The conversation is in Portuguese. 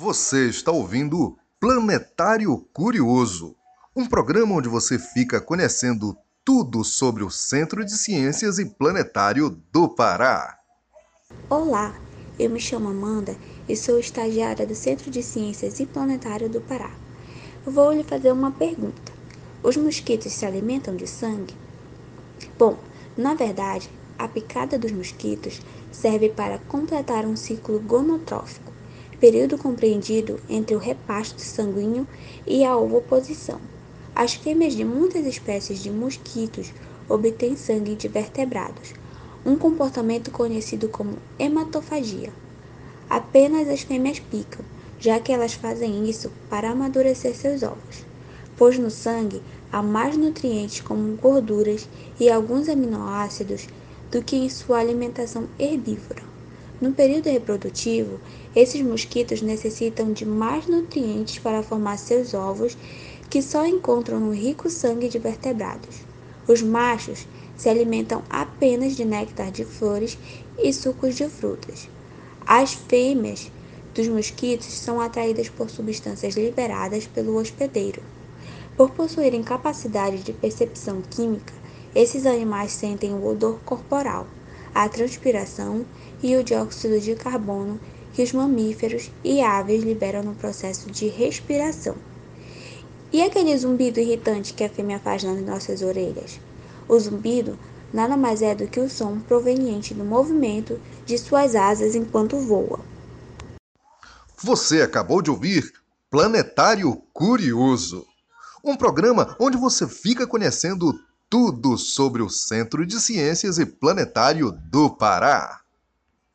Você está ouvindo Planetário Curioso, um programa onde você fica conhecendo tudo sobre o Centro de Ciências e Planetário do Pará. Olá, eu me chamo Amanda e sou estagiária do Centro de Ciências e Planetário do Pará. Vou lhe fazer uma pergunta. Os mosquitos se alimentam de sangue? Bom, na verdade, a picada dos mosquitos serve para completar um ciclo gonotrófico, período compreendido entre o repasto sanguíneo e a ovoposição. As fêmeas de muitas espécies de mosquitos obtêm sangue de vertebrados, um comportamento conhecido como hematofagia. Apenas as fêmeas picam, já que elas fazem isso para amadurecer seus ovos, pois no sangue há mais nutrientes como gorduras e alguns aminoácidos do que em sua alimentação herbívora. No período reprodutivo, esses mosquitos necessitam de mais nutrientes para formar seus ovos, que só encontram no rico sangue de vertebrados. Os machos se alimentam apenas de néctar de flores e sucos de frutas. As fêmeas dos mosquitos são atraídas por substâncias liberadas pelo hospedeiro. Por possuírem capacidade de percepção química, esses animais sentem o odor corporal, a transpiração e o dióxido de carbono que os mamíferos e aves liberam no processo de respiração. E aquele zumbido irritante que a fêmea faz nas nossas orelhas? O zumbido nada mais é do que o som proveniente do movimento de suas asas enquanto voa. Você acabou de ouvir Planetário Curioso, um programa onde você fica conhecendo tudo sobre o Centro de Ciências e Planetário do Pará.